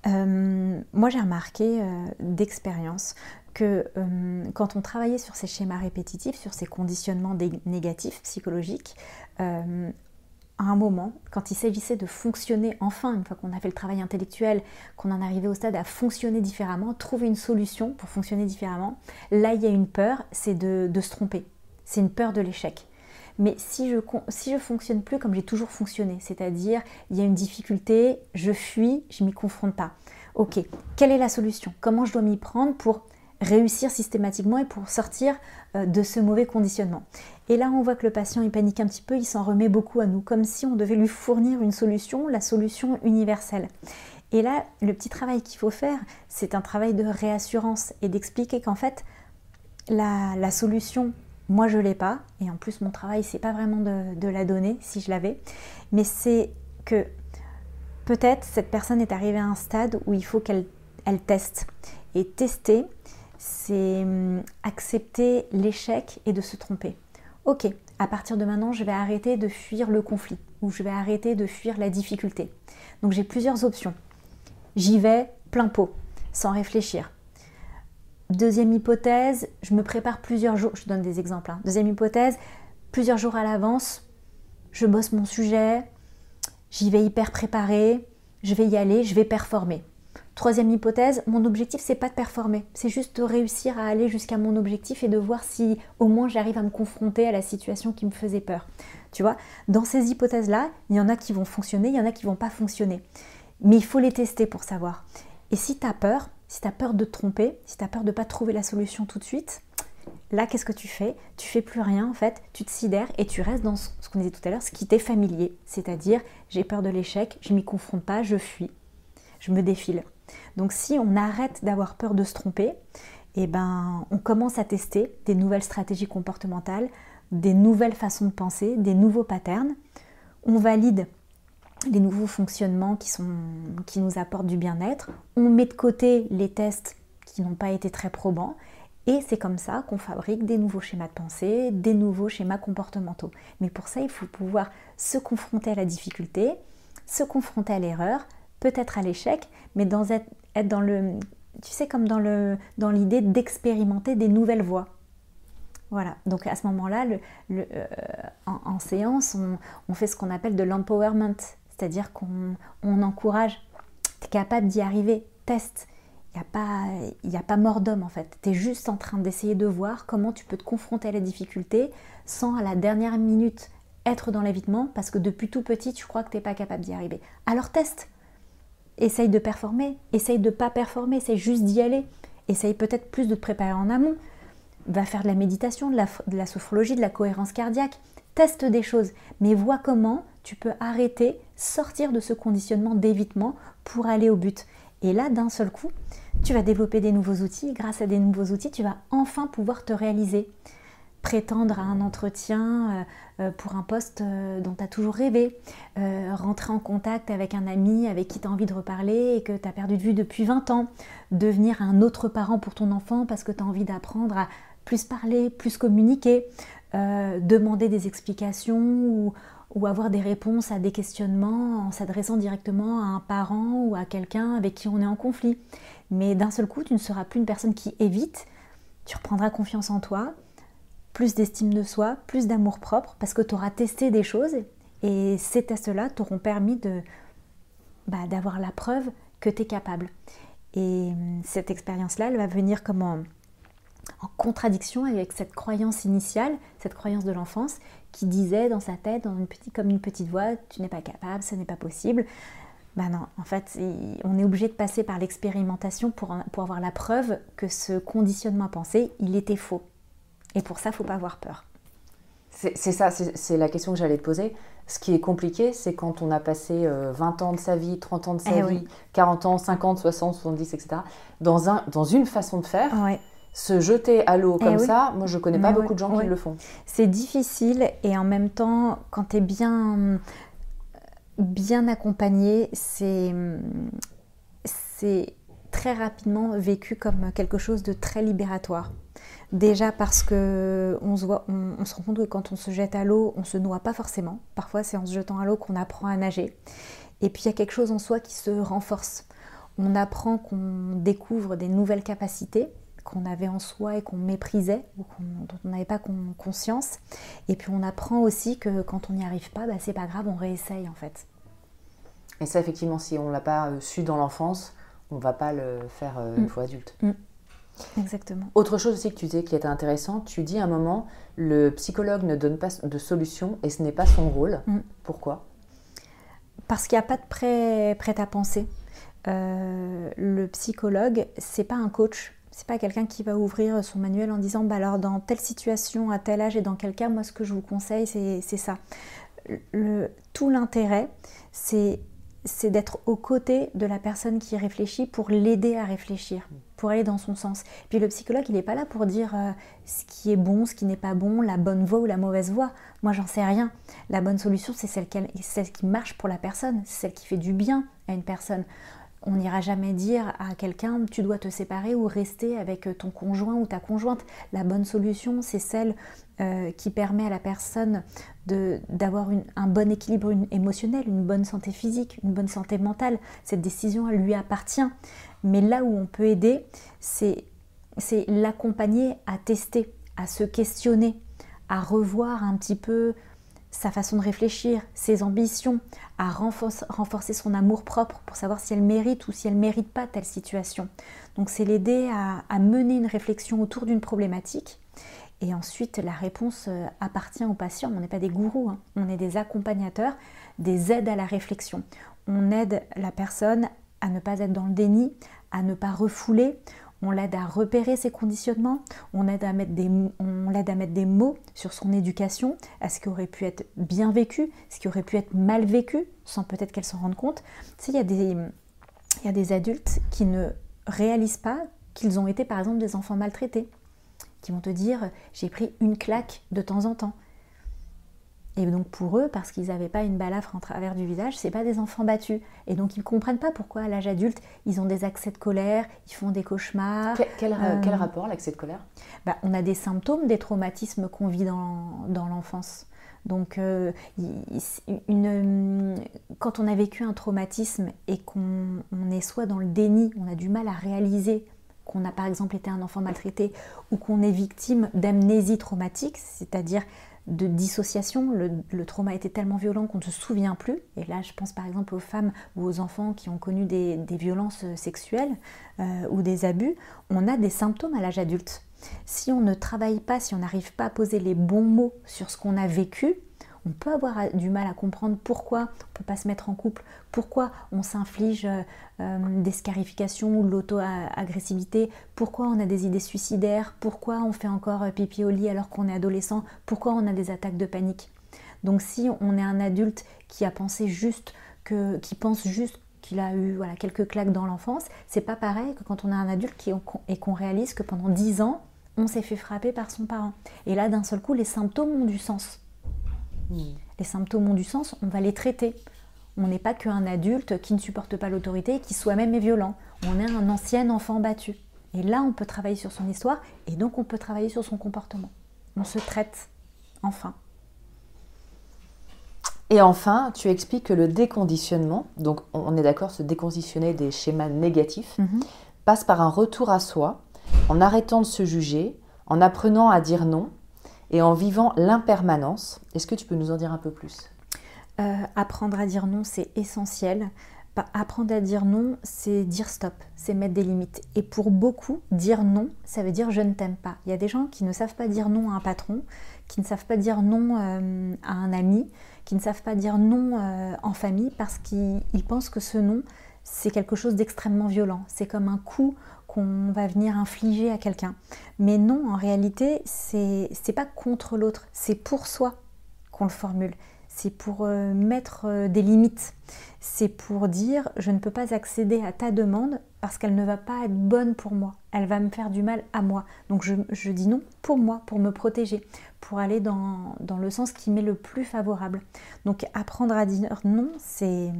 Speaker 2: euh, Moi, j'ai remarqué euh, d'expérience que euh, quand on travaillait sur ces schémas répétitifs, sur ces conditionnements négatifs psychologiques, à un moment, quand il s'agissait de fonctionner enfin, une fois qu'on a fait le travail intellectuel, qu'on en arrivait au stade à fonctionner différemment, trouver une solution pour fonctionner différemment, là il y a une peur, c'est de, de se tromper. C'est une peur de l'échec. Mais si je si fonctionne plus comme j'ai toujours fonctionné, c'est-à-dire il y a une difficulté, je fuis, je m'y confronte pas. Ok, quelle est la solution? Comment je dois m'y prendre pour réussir systématiquement et pour sortir euh, de ce mauvais conditionnement? Et là, on voit que le patient, il panique un petit peu, il s'en remet beaucoup à nous, comme si on devait lui fournir une solution, la solution universelle. Et là, le petit travail qu'il faut faire, c'est un travail de réassurance et d'expliquer qu'en fait, la, solution moi, je l'ai pas, et en plus, mon travail, c'est pas vraiment de, la donner si je l'avais, mais c'est que peut-être cette personne est arrivée à un stade où il faut qu'elle elle teste. Et tester, c'est hum, accepter l'échec et de se tromper. Ok, à partir de maintenant, je vais arrêter de fuir le conflit ou je vais arrêter de fuir la difficulté. Donc j'ai plusieurs options. J'y vais plein pot, sans réfléchir. Deuxième hypothèse, je me prépare plusieurs jours, je donne des exemples. Hein. Deuxième hypothèse, plusieurs jours à l'avance, je bosse mon sujet, j'y vais hyper préparé, je vais y aller, je vais performer. Troisième hypothèse, mon objectif c'est pas de performer, c'est juste de réussir à aller jusqu'à mon objectif et de voir si au moins j'arrive à me confronter à la situation qui me faisait peur. Tu vois, dans ces hypothèses-là, il y en a qui vont fonctionner, il y en a qui vont pas fonctionner. Mais il faut les tester pour savoir. Et si tu peur, si tu as peur de te tromper, si tu as peur de ne pas trouver la solution tout de suite, là, qu'est-ce que tu fais? Tu fais plus rien en fait, tu te sidères et tu restes dans ce qu'on disait tout à l'heure, ce qui t'est familier. C'est-à-dire, j'ai peur de l'échec, je m'y confronte pas, je fuis, je me défile. Donc si on arrête d'avoir peur de se tromper, eh ben, on commence à tester des nouvelles stratégies comportementales, des nouvelles façons de penser, des nouveaux patterns. On valide les nouveaux fonctionnements qui, nous apportent du bien-être. On met de côté les tests qui n'ont pas été très probants. Et c'est comme ça qu'on fabrique des nouveaux schémas de pensée, des nouveaux schémas comportementaux. Mais pour ça, il faut pouvoir se confronter à la difficulté, se confronter à l'erreur, peut-être à l'échec, mais dans être, dans le, tu sais, comme dans le, dans l'idée d'expérimenter des nouvelles voies. Voilà, donc à ce moment-là, euh, en, séance, on, fait ce qu'on appelle de l'empowerment, c'est-à-dire qu'on encourage, tu es capable d'y arriver, teste. Il n'y a, pas, a pas mort d'homme en fait. Tu es juste en train d'essayer de voir comment tu peux te confronter à la difficulté sans à la dernière minute être dans l'évitement parce que depuis tout petit tu crois que tu n'es pas capable d'y arriver. Alors teste. Essaye de performer, essaye de ne pas performer, essaye juste d'y aller. Essaye peut-être plus de te préparer en amont. Va faire de la méditation, de la, de la sophrologie, de la cohérence cardiaque. Teste des choses, mais vois comment tu peux arrêter, sortir de ce conditionnement d'évitement pour aller au but. Et là, d'un seul coup, tu vas développer des nouveaux outils. Grâce à des nouveaux outils, tu vas enfin pouvoir te réaliser. Prétendre à un entretien euh, euh, pour un poste euh, dont tu as toujours rêvé. rentrer en contact avec un ami avec qui tu as envie de reparler et que tu as perdu de vue depuis 20 ans. Devenir un autre parent pour ton enfant parce que tu as envie d'apprendre à plus parler, plus communiquer. demander des explications ou ou avoir des réponses à des questionnements en s'adressant directement à un parent ou à quelqu'un avec qui on est en conflit. Mais d'un seul coup, tu ne seras plus une personne qui évite, tu reprendras confiance en toi, plus d'estime de soi, plus d'amour propre, parce que tu auras testé des choses et ces tests-là t'auront permis de, bah, d'avoir la preuve que tu es capable. Et hum, cette expérience-là, elle va venir comme en, contradiction avec cette croyance initiale, cette croyance de l'enfance, qui disait dans sa tête, dans une petite, comme une petite voix, tu n'es pas capable, ce n'est pas possible. Ben non, en fait, on est obligé de passer par l'expérimentation pour, pour avoir la preuve que ce conditionnement à penser, il était faux. Et pour ça, il ne faut pas avoir peur.
Speaker 1: C'est ça, c'est la question que j'allais te poser. Ce qui est compliqué, c'est quand on a passé 20 euh, ans de sa vie, 30 ans de sa eh vie, 40 ans, 50, 60, 70, etc., dans, un, dans une façon de faire, se jeter à l'eau eh comme ça, moi je connais pas beaucoup de gens qui le font.
Speaker 2: C'est difficile et en même temps, quand tu es bien, bien accompagné, c'est très rapidement vécu comme quelque chose de très libératoire. Déjà parce que on se, voit, on, se rend compte que quand on se jette à l'eau, on se noie pas forcément. Parfois, c'est en se jetant à l'eau qu'on apprend à nager. Et puis, il y a quelque chose en soi qui se renforce. On apprend qu'on découvre des nouvelles capacités qu'on avait en soi et qu'on méprisait ou dont on n'avait pas conscience. Et puis on apprend aussi que quand on n'y arrive pas, bah, c'est pas grave, on réessaye en fait.
Speaker 1: Et ça, effectivement, si on l'a pas euh, su dans l'enfance, on va pas le faire euh, une mm. fois adulte. Mm.
Speaker 2: Exactement.
Speaker 1: Autre chose aussi que tu disais qui était intéressant, tu dis à un moment, le psychologue ne donne pas de solution et ce n'est pas son rôle. Mm. Pourquoi?
Speaker 2: Parce qu'il n'y a pas de prêt, prêt à penser. Euh, le psychologue, c'est pas un coach. C'est pas quelqu'un qui va ouvrir son manuel en disant bah alors dans telle situation, à tel âge et dans quel cas, moi ce que je vous conseille c'est ça. Tout l'intérêt, c'est c'est d'être aux côtés de la personne qui réfléchit pour l'aider à réfléchir, pour aller dans son sens. Puis le psychologue, il n'est pas là pour dire euh, ce qui est bon, ce qui n'est pas bon, la bonne voie ou la mauvaise voie. Moi, j'en sais rien. La bonne solution, c'est celle, qui marche pour la personne, c'est celle qui fait du bien à une personne. On n'ira jamais dire à quelqu'un tu dois te séparer ou rester avec ton conjoint ou ta conjointe. La bonne solution, c'est celle euh, qui permet à la personne d'avoir un bon équilibre émotionnel, une bonne santé physique, une bonne santé mentale. Cette décision, lui appartient. Mais là où on peut aider, c'est l'accompagner à tester, à se questionner, à revoir un petit peu sa façon de réfléchir, ses ambitions, à renforcer, son amour propre pour savoir si elle mérite ou si elle ne mérite pas telle situation. Donc c'est l'aider à mener une réflexion autour d'une problématique et ensuite, la réponse euh, appartient aux patients. On n'est pas des gourous, hein. on est des accompagnateurs, des aides à la réflexion. On aide la personne à ne pas être dans le déni, à ne pas refouler. On l'aide à repérer ses conditionnements, on aide à mettre des, on l'aide à mettre des mots sur son éducation, à ce qui aurait pu être bien vécu, ce qui aurait pu être mal vécu, sans peut-être qu'elle s'en rende compte. Tu il y, il y a des adultes qui ne réalisent pas qu'ils ont été par exemple des enfants maltraités qui vont te dire j'ai pris une claque de temps en temps. Et donc pour eux, parce qu'ils n'avaient pas une balafre en travers du visage, c'est pas des enfants battus. Et donc ils ne comprennent pas pourquoi à l'âge adulte, ils ont des accès de colère, ils font des cauchemars.
Speaker 1: Quel, quel, euh, rapport l'accès de colère?
Speaker 2: bah, On a des symptômes des traumatismes qu'on vit dans, dans l'enfance. Donc euh, une, quand on a vécu un traumatisme et qu'on est soit dans le déni, on a du mal à réaliser qu'on a par exemple été un enfant maltraité ou qu'on est victime d'amnésie traumatique, c'est-à-dire de dissociation, le, trauma était tellement violent qu'on ne se souvient plus. Et là, je pense par exemple aux femmes ou aux enfants qui ont connu des, violences sexuelles euh, ou des abus. On a des symptômes à l'âge adulte. Si on ne travaille pas, si on n'arrive pas à poser les bons mots sur ce qu'on a vécu, on peut avoir du mal à comprendre pourquoi on ne peut pas se mettre en couple, pourquoi on s'inflige euh, euh, des scarifications ou de l'auto-agressivité, pourquoi on a des idées suicidaires, pourquoi on fait encore euh, pipi au lit alors qu'on est adolescent, pourquoi on a des attaques de panique. Donc si on est un adulte qui a pensé juste qui pense juste qu'il a eu quelques claques dans l'enfance, c'est pas pareil que quand on a un adulte qui, et qu'on réalise que pendant 10 ans, on s'est fait frapper par son parent. Et là, d'un seul coup, les symptômes ont du sens. Les symptômes ont du sens, on va les traiter. On n'est pas qu'un adulte qui ne supporte pas l'autorité et qui soi-même est violent. On est un ancien enfant battu. Et là, on peut travailler sur son histoire et donc on peut travailler sur son comportement. On se traite, enfin.
Speaker 1: Et enfin, tu expliques que le déconditionnement, donc on est d'accord, se déconditionner des schémas négatifs,
Speaker 2: Mhm.
Speaker 1: passe par un retour à soi, en arrêtant de se juger, en apprenant à dire non et en vivant l'impermanence. Est-ce que tu peux nous en dire un peu plus?
Speaker 2: Euh, apprendre à dire non, c'est essentiel. Apprendre à dire non, c'est dire stop, c'est mettre des limites. Et pour beaucoup, dire non, ça veut dire je ne t'aime pas. Il y a des gens qui ne savent pas dire non à un patron, qui ne savent pas dire non euh, à un ami, qui ne savent pas dire non euh, en famille parce qu'ils ils pensent que ce non, c'est quelque chose d'extrêmement violent. C'est comme un coup qu'on va venir infliger à quelqu'un. Mais non, en réalité, c'est pas contre l'autre, c'est pour soi qu'on le formule. C'est pour euh, mettre euh, des limites. C'est pour dire je ne peux pas accéder à ta demande parce qu'elle ne va pas être bonne pour moi. Elle va me faire du mal à moi. Donc je, je dis non pour moi, pour me protéger, pour aller dans, dans le sens qui m'est le plus favorable. Donc apprendre à dire non, c'est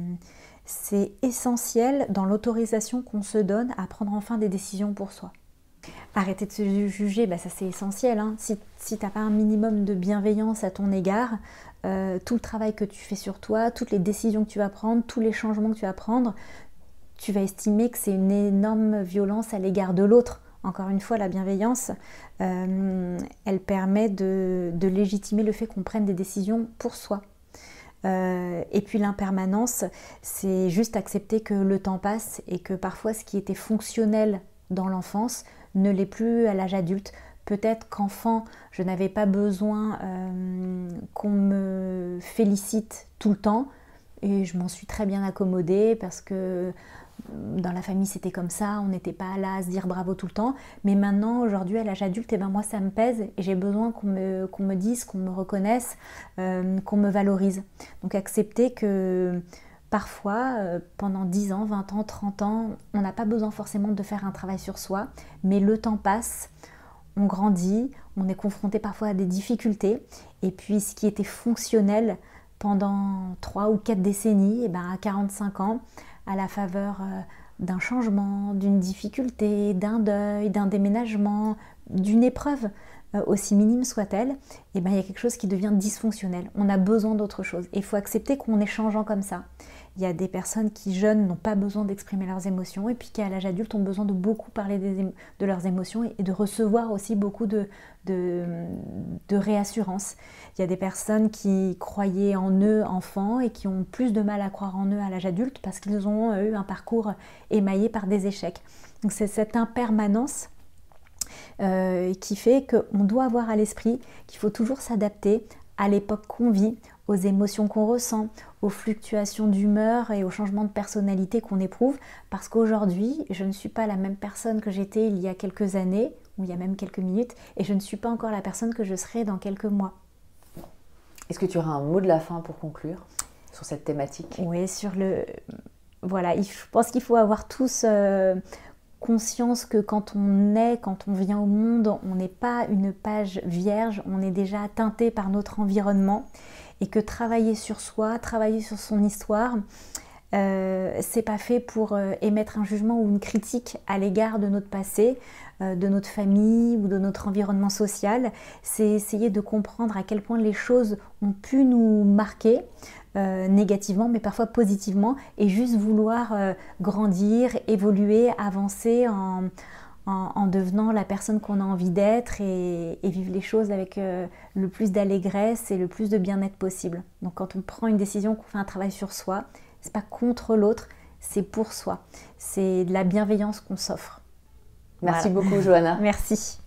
Speaker 2: c'est essentiel dans l'autorisation qu'on se donne à prendre enfin des décisions pour soi. Arrêter de se juger, bah ça c'est essentiel. hein. Si, si tu n'as pas un minimum de bienveillance à ton égard, euh, tout le travail que tu fais sur toi, toutes les décisions que tu vas prendre, tous les changements que tu vas prendre, tu vas estimer que c'est une énorme violence à l'égard de l'autre. Encore une fois, la bienveillance, euh, elle permet de, de légitimer le fait qu'on prenne des décisions pour soi. Euh, et puis l'impermanence, c'est juste accepter que le temps passe et que parfois ce qui était fonctionnel dans l'enfance ne l'est plus à l'âge adulte. Peut-être qu'enfant, je n'avais pas besoin euh, qu'on me félicite tout le temps et je m'en suis très bien accommodée parce que dans la famille c'était comme ça, on n'était pas là à se dire bravo tout le temps. Mais maintenant, aujourd'hui, à l'âge adulte, eh ben moi ça me pèse et j'ai besoin qu'on me, qu'on me dise, qu'on me reconnaisse, euh, qu'on me valorise. Donc accepter que parfois, euh, pendant 10 ans, 20 ans, 30 ans, on n'a pas besoin forcément de faire un travail sur soi, mais le temps passe, on grandit, on est confronté parfois à des difficultés, et puis ce qui était fonctionnel pendant 3 ou 4 décennies, eh ben à 45 ans, à la faveur euh, d'un changement, d'une difficulté, d'un deuil, d'un déménagement, d'une épreuve, euh, aussi minime soit-elle, eh ben, il y a quelque chose qui devient dysfonctionnel. On a besoin d'autre chose. Et il faut accepter qu'on est changeant comme ça. Il y a des personnes qui, jeunes, n'ont pas besoin d'exprimer leurs émotions et puis qui, à l'âge adulte, ont besoin de beaucoup parler de leurs émotions et, de recevoir aussi beaucoup de, de, de réassurance. Il y a des personnes qui croyaient en eux enfants et qui ont plus de mal à croire en eux à l'âge adulte parce qu'ils ont eu un parcours émaillé par des échecs. Donc c'est cette impermanence euh, qui fait qu'on doit avoir à l'esprit qu'il faut toujours s'adapter à l'époque qu'on vit, aux émotions qu'on ressent, aux fluctuations d'humeur et aux changements de personnalité qu'on éprouve, parce qu'aujourd'hui, je ne suis pas la même personne que j'étais il y a quelques années, ou il y a même quelques minutes, et je ne suis pas encore la personne que je serai dans quelques mois.
Speaker 1: Est-ce que tu auras un mot de la fin pour conclure sur cette thématique?
Speaker 2: Oui, sur le... Voilà, il- je pense qu'il faut avoir tous euh, conscience que quand on naît, quand on vient au monde, on n'est pas une page vierge, on est déjà teinté par notre environnement et que travailler sur soi, travailler sur son histoire, euh, c'est pas fait pour euh, émettre un jugement ou une critique à l'égard de notre passé, euh, de notre famille ou de notre environnement social. C'est essayer de comprendre à quel point les choses ont pu nous marquer euh, négativement, mais parfois positivement, et juste vouloir grandir, évoluer, avancer en, en, en devenant la personne qu'on a envie d'être et, et vivre les choses avec euh, le plus d'allégresse et le plus de bien-être possible. Donc quand on prend une décision, qu'on fait un travail sur soi, c'est pas contre l'autre, c'est pour soi. C'est de la bienveillance qu'on s'offre.
Speaker 1: Merci
Speaker 2: Voilà.
Speaker 1: beaucoup, Johanna.
Speaker 2: Merci.